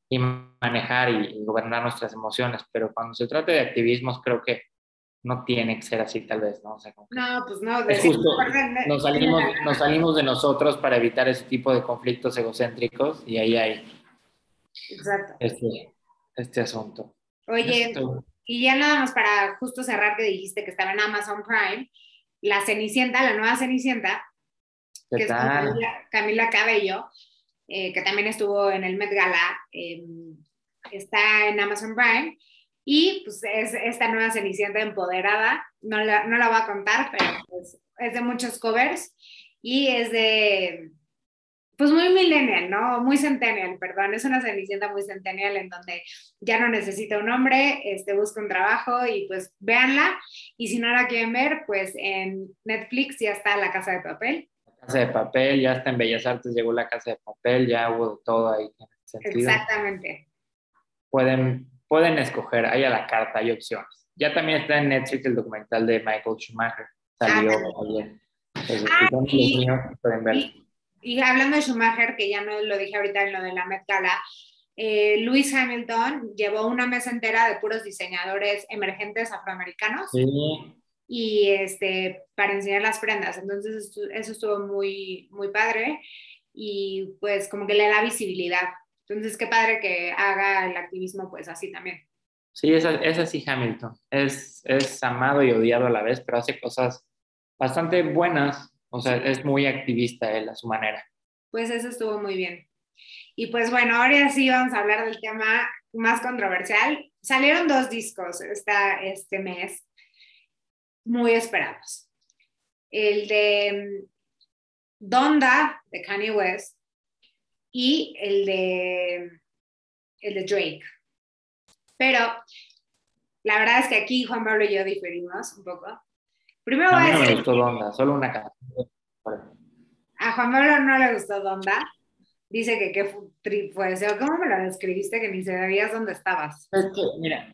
y manejar y, gobernar nuestras emociones, pero cuando se trata de activismos, creo que no tiene que ser así tal vez, ¿no? O sea, no, pues no. Es justo, nos salimos, nos salimos de nosotros para evitar ese tipo de conflictos egocéntricos y ahí hay Exacto. Este, este asunto. Oye, y ya nada más para justo cerrar que dijiste que estaba en Amazon Prime, la Cenicienta, la nueva Cenicienta, que es Camila, Cabello, eh, que también estuvo en el Met Gala, em, está en Amazon Prime y pues es esta nueva Cenicienta empoderada, no la, no la voy a contar, pero pues, es de muchos covers y es de, pues muy millennial, ¿no? Muy centennial, perdón, es una Cenicienta muy centennial en donde ya no necesita un hombre, este, busca un trabajo y pues véanla. Y si no la quieren ver, pues en Netflix ya está La Casa de Papel. La Casa de Papel, ya está en Bellas Artes, llegó La Casa de Papel, ya hubo todo ahí. Exactamente. Pueden pueden escoger, hay a la carta, hay opciones. Ya también está en Netflix el documental de Michael Schumacher, salió ayer. Ah, y. Y, hablando de Schumacher, que ya no lo dije ahorita en lo de la Met Gala, eh, Lewis Hamilton llevó una mesa entera de puros diseñadores emergentes afroamericanos. Y este, para enseñar las prendas. Entonces, eso estuvo muy, muy padre. Y pues como que le da visibilidad entonces, qué padre que haga el activismo pues así también. Sí, es, es así Hamilton. Es, es amado y odiado a la vez, pero hace cosas bastante buenas. O sea, es muy activista él a su manera. Pues eso estuvo muy bien. Y pues bueno, ahora sí vamos a hablar del tema más controversial. Salieron dos discos esta, este mes, muy esperados. El de mm, Donda, de Kanye West, y el de, el de Drake. Pero la verdad es que aquí Juan Pablo y yo diferimos un poco, Primero A mí no me gustó Donda, solo una canción. a Juan Pablo no le gustó Donda. Dice que qué trip fue ese. ¿Cómo me lo describiste que ni sabías dónde estabas? Es que, mira,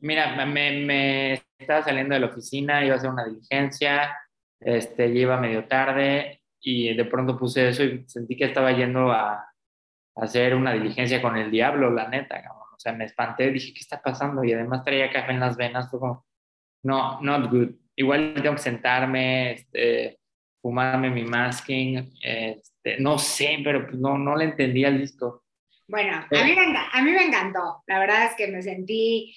mira, me, me estaba saliendo de la oficina, iba a hacer una diligencia, este, ya iba medio tarde y de pronto puse eso y sentí que estaba yendo a hacer una diligencia con el diablo, la neta, cabrón. O sea, me espanté, dije, ¿qué está pasando? Y además traía café en las venas, fue como, no, not good. Igual tengo que sentarme, este, fumarme mi masking, este, no sé, pero pues no, no le entendí al disco. Bueno, a mí, me, a mí me encantó. La verdad es que me sentí,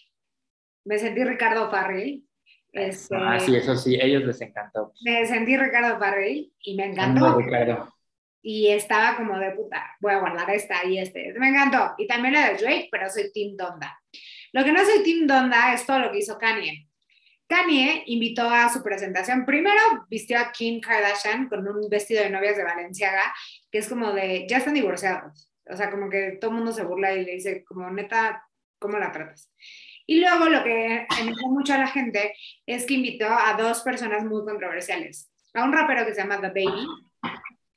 me sentí Ricardo Farrell. Este, Ah, sí, eso sí, ellos les encantó. Me sentí Ricardo Farrell y me encantó. Ricardo. Y estaba como de puta, voy a guardar esta y este. Me encantó. Y también la de Drake, pero soy Team Donda. Lo que no soy Team Donda es todo lo que hizo Kanye. Kanye invitó a su presentación. Primero vistió a Kim Kardashian con un vestido de novias de Valenciaga, que es como de, ya están divorciados. O sea, como que todo el mundo se burla y le dice, como neta, ¿cómo la tratas? Y luego lo que enojó mucho a la gente es que invitó a dos personas muy controversiales. A un rapero que se llama The Baby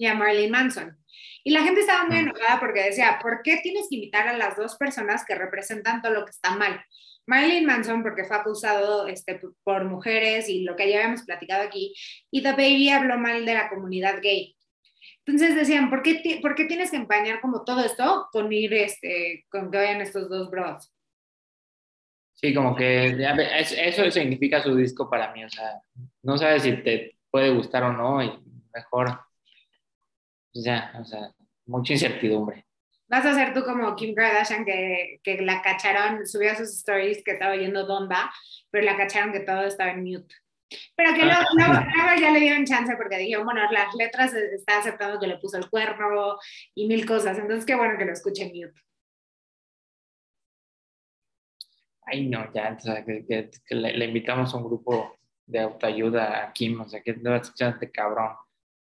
y a Marilyn Manson. Y la gente estaba muy enojada porque decía, ¿por qué tienes que invitar a las dos personas que representan todo lo que está mal? Marilyn Manson porque fue acusado este, por mujeres y lo que ya habíamos platicado aquí, y The Baby habló mal de la comunidad gay. Entonces decían, ¿por qué, ¿por qué tienes que empañar como todo esto con ir, este, con que vayan estos dos bros? Sí, como que eso significa su disco para mí, o sea, no sabes si te puede gustar o no, y mejor, ya, o sea, mucha incertidumbre. Vas a ser tú como Kim Kardashian que, que la cacharon, subió a sus stories que estaba oyendo Donda, pero la cacharon que todo estaba en mute. Pero que luego, luego- luego ya le dieron chance porque dijeron, bueno, las letras está aceptando que le puso el cuerno y mil cosas, entonces qué bueno que lo escuche en mute. Ay, no, ya, o sea, que, que- que le, le invitamos a un grupo de autoayuda a Kim, o sea, que no este cabrón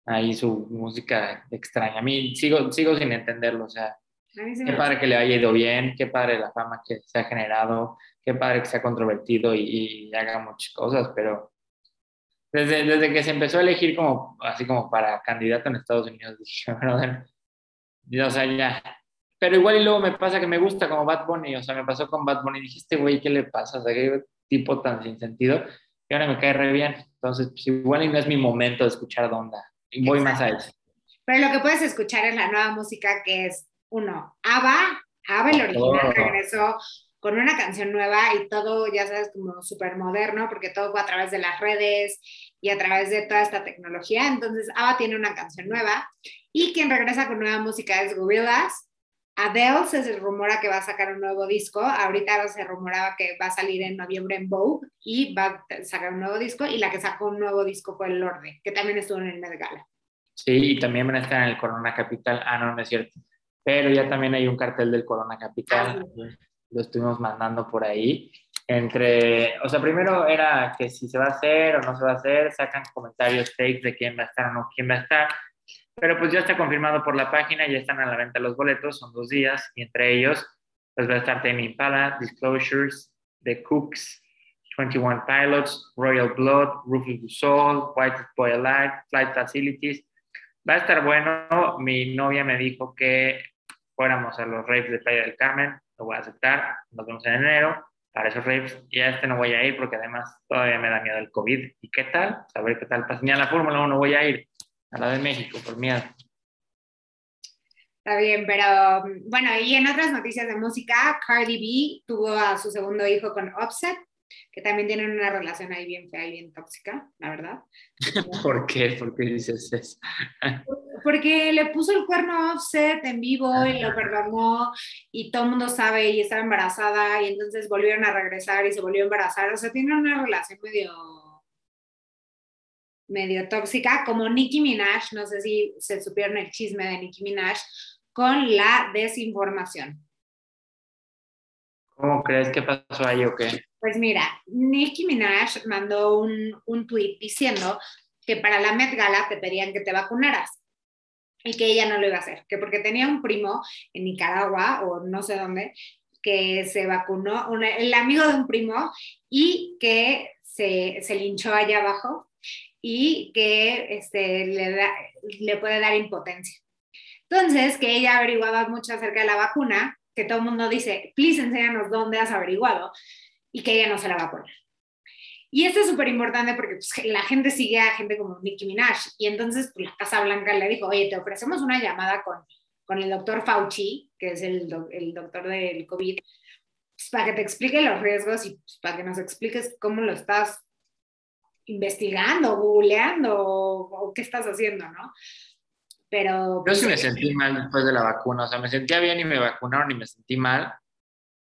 ahí su música extraña. A mí sigo, sigo sin entenderlo, o sea, qué padre que le haya ido bien, qué padre la fama que se ha generado, qué padre que se ha controvertido y, y haga muchas cosas, pero desde, desde que se empezó a elegir como, así como para candidato en Estados Unidos, dije, brother, o sea, ya. Pero igual y luego me pasa que me gusta como Bad Bunny, o sea, me pasó con Bad Bunny, dije, este güey, ¿qué le pasa? O sea, qué tipo tan sin sentido, y ahora me cae re bien. Entonces, pues igual y no es mi momento de escuchar Donda. Voy más a eso. Pero lo que puedes escuchar es la nueva música que es, uno, ABBA, ABBA el original Oh. regresó con una canción nueva y todo, ya sabes, como súper moderno, porque todo fue a través de las redes y a través de toda esta tecnología. Entonces, ABBA tiene una canción nueva y quien regresa con nueva música es Gorillaz. Adele se rumora que va a sacar un nuevo disco. Ahorita se rumoraba que va a salir en noviembre en Vogue y va a sacar un nuevo disco. Y la que sacó un nuevo disco fue Lorde, que también estuvo en el Met Gala. Sí, y también van a estar en el Corona Capital. Ah, no, no es cierto. Pero ya también hay un cartel del Corona Capital. Lo estuvimos mandando por ahí. Entre, o sea, primero era que si se va a hacer o no se va a hacer, sacan comentarios fake de quién va a estar o no quién va a estar. Pero pues ya está confirmado por la página, ya están a la venta los boletos, son dos días, y entre ellos pues va a estar Tame Impala, Disclosures, The Cooks, 21 Pilots, Royal Blood, Rufus du Sol, White Boy Alive, Flight Facilities. Va a estar bueno. Mi novia me dijo que fuéramos a los raves de Playa del Carmen. Lo voy a aceptar. Nos vemos en enero para esos raves. Y a este no voy a ir porque además todavía me da miedo el COVID. ¿Y qué tal? Saber qué tal pasa. Ni la Fórmula 1 voy a ir. A la de México, por miedo. Está bien, pero bueno, y en otras noticias de música, Cardi B tuvo a su segundo hijo con Offset, que también tienen una relación ahí bien fea y bien tóxica, la verdad. ¿Por qué? ¿Por qué dices eso? Porque le puso el cuerno a Offset en vivo y lo perdonó y todo el mundo sabe y estaba embarazada y entonces volvieron a regresar y se volvió a embarazar. O sea, tienen una relación medio medio tóxica, como Nicki Minaj, no sé si se supieron el chisme de Nicki Minaj, con la desinformación. ¿Cómo crees que pasó ahí o qué? Pues mira, Nicki Minaj mandó un, un tweet diciendo que para la Met Gala te pedían que te vacunaras y que ella no lo iba a hacer, que porque tenía un primo en Nicaragua o no sé dónde, que se vacunó, el amigo de un primo y que se, se linchó allá abajo y que este, le, le puede dar impotencia. Entonces, que ella averiguaba mucho acerca de la vacuna, que todo el mundo dice, please enséñanos dónde has averiguado, y que ella no se la va a poner. Y esto es súper importante porque pues, la gente sigue a gente como Nicki Minaj. Y entonces pues, la Casa Blanca le dijo, oye, te ofrecemos una llamada con, con el doctor Fauci, que es el, el doctor del COVID, pues, para que te explique los riesgos y pues, para que nos expliques cómo lo estás investigando, googleando o, qué estás haciendo, ¿no? Pero... Yo sí me sentí mal después de la vacuna, o sea, me sentía bien y me vacunaron y me sentí mal.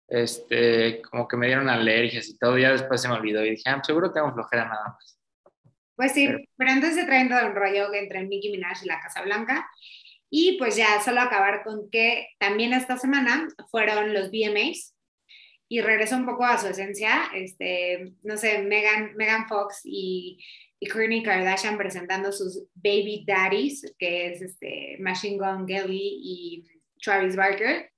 Este, como que me dieron alergias y todo, ya después se me olvidó y dije, ah, seguro tengo flojera nada más. Pues sí, pero, entonces se traen todo un rollo entre Nicki Minaj y la Casa Blanca. Y pues ya solo acabar con que también esta semana fueron los VMAs, y regreso un poco a su esencia, este, no sé, Megan, Megan Fox y, y Kourtney Kardashian presentando sus baby daddies, que es este, Machine Gun Kelly y Travis Barker.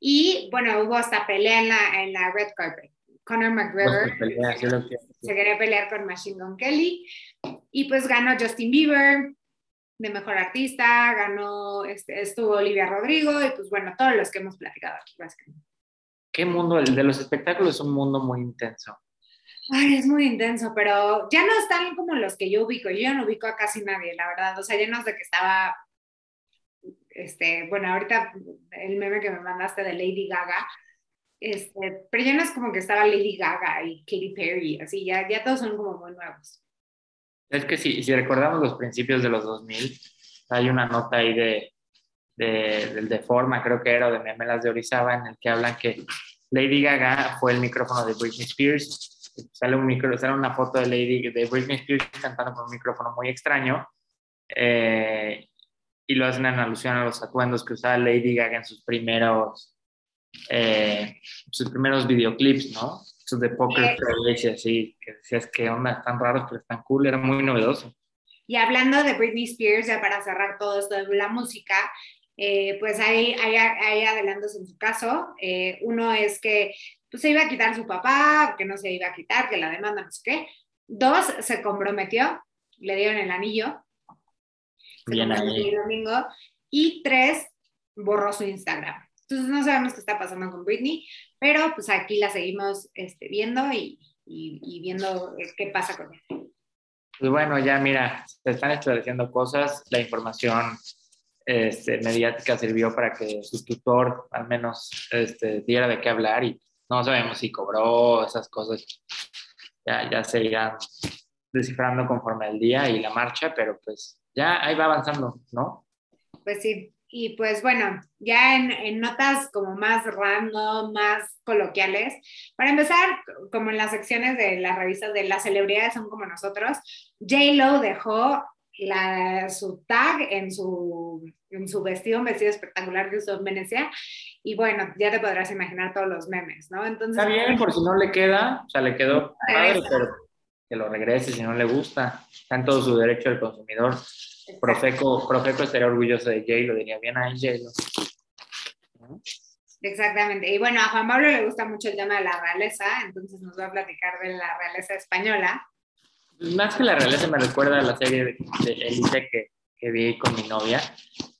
Y bueno, hubo hasta pelea en la, en la red carpet. Conor McGregor se quería pelear con Machine Gun Kelly y pues ganó Justin Bieber de mejor artista, ganó, este, estuvo Olivia Rodrigo y pues bueno, todos los que hemos platicado aquí básicamente qué mundo, el de los espectáculos es un mundo muy intenso. Ay, es muy intenso, pero ya no están como los que yo ubico. Yo ya no ubico a casi nadie, la verdad. O sea, llenos de que estaba, este, bueno, ahorita el meme que me mandaste de Lady Gaga, este, pero ya no es como que estaba Lady Gaga y Katy Perry, así, ya, ya todos son como muy nuevos. Es que si, si recordamos los principios de los 2000, hay una nota ahí de, de, del Deforma, creo que era, o de Memelas de Orizaba, en el que hablan que Lady Gaga fue el micrófono de Britney Spears. Sale, un micro, sale una foto de, Lady, de Britney Spears cantando con un micrófono muy extraño. Eh, y lo hacen en alusión a los atuendos que usaba Lady Gaga en sus primeros, eh, sus primeros videoclips, ¿no? Sus de Poker Face y así, que decías que onda, están raros, pero están cool, era muy novedoso. Y hablando de Britney Spears, ya para cerrar todo esto de la música, eh, pues hay, hay, hay, adelantos en su caso. Eh, uno es que pues, se iba a quitar su papá, que no se iba a quitar, que la demanda no sé qué. Dos, se comprometió, le dieron el anillo. Bien ahí. El domingo. Y tres, borró su Instagram. Entonces no sabemos qué está pasando con Britney, pero pues aquí la seguimos este, viendo y, y, y viendo qué pasa con ella. Pues bueno, ya mira, se están estableciendo cosas, la información este, mediática sirvió para que su tutor al menos este, diera de qué hablar y no sabemos si cobró esas cosas. Ya, ya se irán descifrando conforme el día y la marcha, pero pues ya ahí va avanzando, ¿no? Pues sí, y pues bueno, ya en, en, notas como más random, más coloquiales, para empezar, como en las secciones de las revistas de las celebridades son como nosotros, J-Lo dejó la, su tag en su, en su vestido, un vestido espectacular que usó en Venecia. Y bueno, ya te podrás imaginar todos los memes, ¿no? Entonces, Está bien, por si no le queda, o sea, le quedó padre, pero que lo regrese si no le gusta. Está en todo su derecho del consumidor. Profeco, Profeco estaría orgulloso de Jay, lo diría bien a Jay. Exactamente. Y bueno, a Juan Pablo le gusta mucho el tema de la realeza, entonces nos va a platicar de la realeza española más que la realeza me recuerda a la serie de, Elite que, que, vi con mi novia,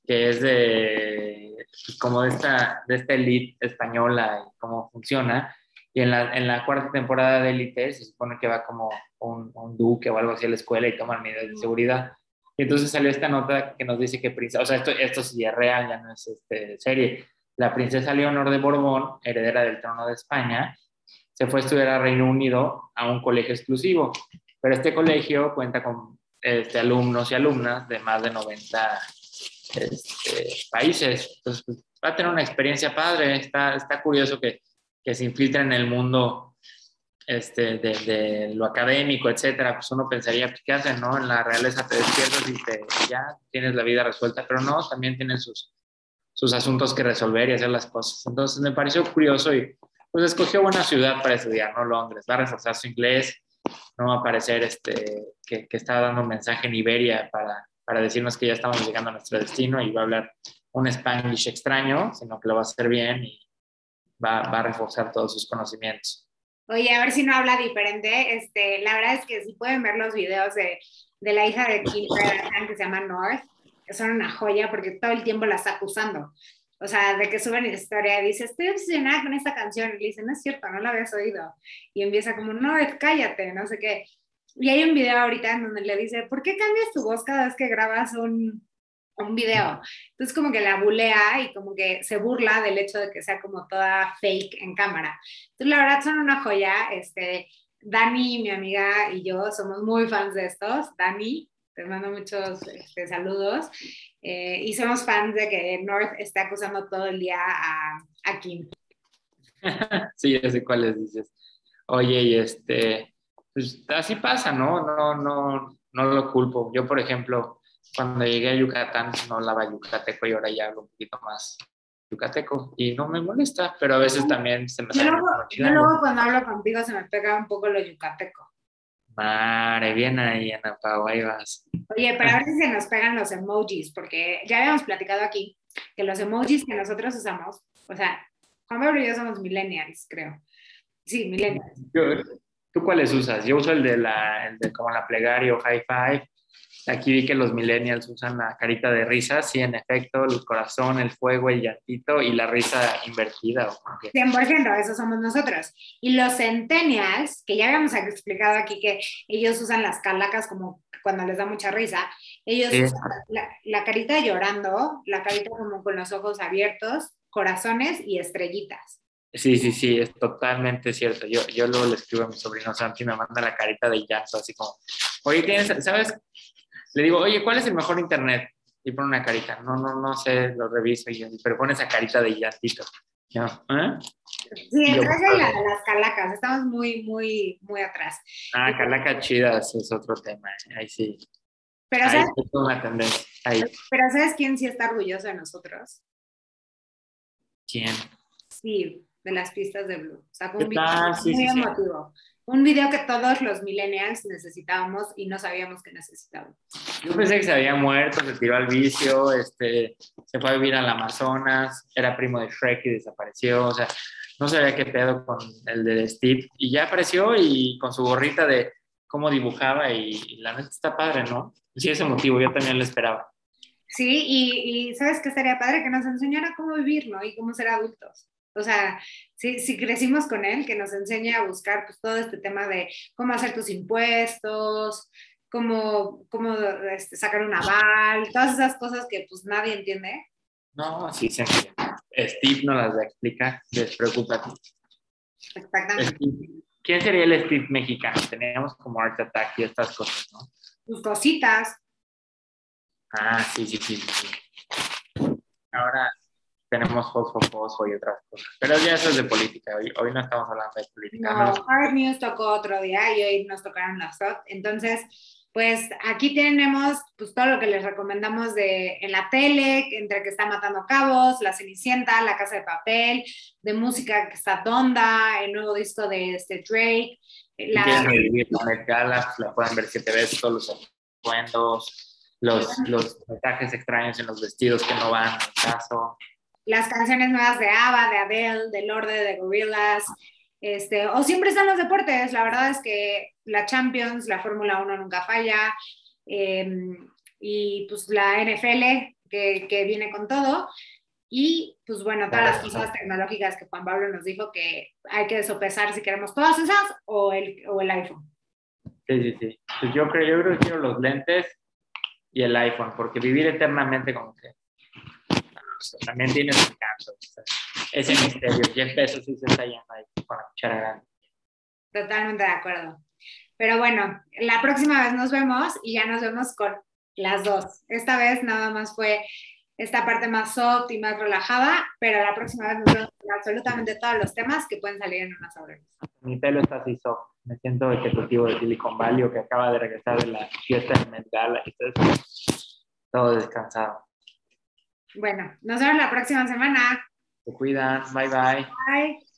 que es de pues, como de esta, de esta elite española y cómo funciona. Y en la, en la cuarta temporada de Elite se supone que va como un, un, duque o algo así a la escuela y toman medidas de seguridad. Y entonces salió esta nota que nos dice que princesa, o sea, esto, esto sí es real, ya no es este, serie. La princesa Leonor de Borbón, heredera del trono de España, se fue a estudiar a Reino Unido a un colegio exclusivo. Pero este colegio cuenta con este, alumnos y alumnas de más de 90 este, países. Entonces, pues, va a tener una experiencia padre. Está, está curioso que, que se infiltre en el mundo este, de, lo académico, etcétera. Pues uno pensaría, pues, ¿qué hacen, no? En la realeza te despiertas y te, ya tienes la vida resuelta, pero no, también tienen sus, sus asuntos que resolver y hacer las cosas. Entonces, me pareció curioso y pues escogió buena ciudad para estudiar, ¿no? Londres. Va a reforzar su inglés no aparecer este, que, que está dando un mensaje en Iberia para, para decirnos que ya estamos llegando a nuestro destino y va a hablar un Spanglish extraño, sino que lo va a hacer bien y va, va a reforzar todos sus conocimientos. Oye, a ver si no habla diferente. Este, la verdad es que si pueden ver los videos de, de la hija de Kim Kardashian que se llama North, son una joya porque todo el tiempo la está acusando. O sea, de que suben historia y dice, estoy obsesionada con esta canción. Y le dice, no es cierto, no la habías oído. Y empieza como, no, cállate, no sé qué. Y hay un video ahorita en donde le dice, ¿por qué cambias tu voz cada vez que grabas un, un video? Entonces como que la bulea y como que se burla del hecho de que sea como toda fake en cámara. Entonces la verdad son una joya. Este, Dani, mi amiga y yo somos muy fans de estos. Dani, te mando muchos este, saludos. Eh, y somos fans de que North esté acusando todo el día a, a Kim. sí, ya sé cuáles dices. Oye, y este, pues así pasa, ¿no? No, no, no lo culpo. Yo, por ejemplo, cuando llegué a Yucatán no hablaba yucateco y ahora ya hablo un poquito más yucateco y no me molesta, pero a veces también se me Yo luego, yo luego cuando hablo contigo se me pega un poco lo yucateco. Mare, bien ahí, Ana Pau, ahí vas. Oye, pero a ver si se nos pegan los emojis, porque ya habíamos platicado aquí que los emojis que nosotros usamos, o sea, Juan Pablo y yo somos millennials, creo. Sí, millennials. ¿Tú cuáles usas? Yo uso el de la, el de como la plegaria o high five, Aquí vi que los millennials usan la carita de risa, sí, en efecto, el corazón, el fuego, el llantito y la risa invertida. 100%, eso somos nosotros. Y los centennials, que ya habíamos explicado aquí que ellos usan las calacas como cuando les da mucha risa, ellos usan la, la carita llorando, la carita como con los ojos abiertos, corazones y estrellitas. Sí, sí, sí, es totalmente cierto. Yo, yo luego le escribo a mi sobrino Santi y me manda la carita de llanto, así como, oye, ¿tienes, ¿sabes? Le digo, oye, ¿cuál es el mejor internet? Y pone una carita. No, no, no sé, lo reviso. Y, pero pone esa carita de llantito. ¿Eh? Sí, la, las calacas, estamos muy, muy, muy atrás. Ah, calacas chidas es otro tema, ¿eh? ahí sí. Pero, ¿sabes? una tendencia. Ahí. pero ¿sabes quién sí está orgulloso de nosotros? ¿Quién? Sí, de las pistas de Blue. Sea, un video muy emotivo. Un video que todos los millennials necesitábamos y no sabíamos que necesitábamos. Yo pensé que se había muerto, se tiró al vicio, este, se fue a vivir al Amazonas, era primo de Shrek y desapareció, o sea, no sabía qué pedo con el de Steve. Y ya apareció y con su gorrita de cómo dibujaba y, la neta está padre, ¿no? Sí, ese motivo, yo también lo esperaba. Sí, y, y sabes que sería padre que nos enseñara cómo vivir, ¿no? Y cómo ser adultos. O sea, si, crecimos con él, que nos enseña a buscar pues, todo este tema de cómo hacer tus impuestos, cómo, cómo este, sacar un aval, todas esas cosas que pues nadie entiende. No, sí, sí. Steve nos las explica, despreocúpate. Exactamente. ¿Quién sería el Steve mexicano? Teníamos como Art Attack y estas cosas, ¿no? Tus cositas. Ah, sí, sí, sí. sí. Ahora, tenemos Fosfo Fosfo y otras cosas. Pero ya eso es de política, hoy, hoy no estamos hablando de política. No, Hard News tocó otro día y hoy nos tocaron las SOT. Entonces, pues aquí tenemos pues, todo lo que les recomendamos de, en la tele, entre que está Matando Cabos, La Cenicienta, La Casa de Papel, de música que está Donda, el nuevo disco de este Drake. La... Si revivir la pueden ver que te ves todos los atuendos, los, los extraños en los vestidos que no van al caso las canciones nuevas de ABBA, de Adele, de Lorde, de Gorillaz, este, o siempre están los deportes. La verdad es que la Champions, la Fórmula 1 nunca falla, em, y pues la NFL que, que, viene con todo. Y pues bueno, todas las cosas tecnológicas que Juan Pablo nos dijo que hay que sopesar si queremos todas esas o el, o el iPhone. Sí, sí, sí. Pues yo creo, yo creo que quiero los lentes y el iPhone, porque vivir eternamente como que también tiene su encanto. Ese misterio, Jeff Bezos sí se está yendo ahí con la cuchara grande. Totalmente de acuerdo. Pero bueno, la próxima vez nos vemos y ya nos vemos con las dos. Esta vez nada más fue esta parte más soft y más relajada, pero la próxima vez nos vemos con absolutamente todos los temas que pueden salir en una sobremesa. Mi pelo está así soft. Me siento ejecutivo de Silicon Valley que acaba de regresar de la fiesta en Met y todo descansado. Bueno, nos vemos la próxima semana. Se cuidan. Bye bye. Bye.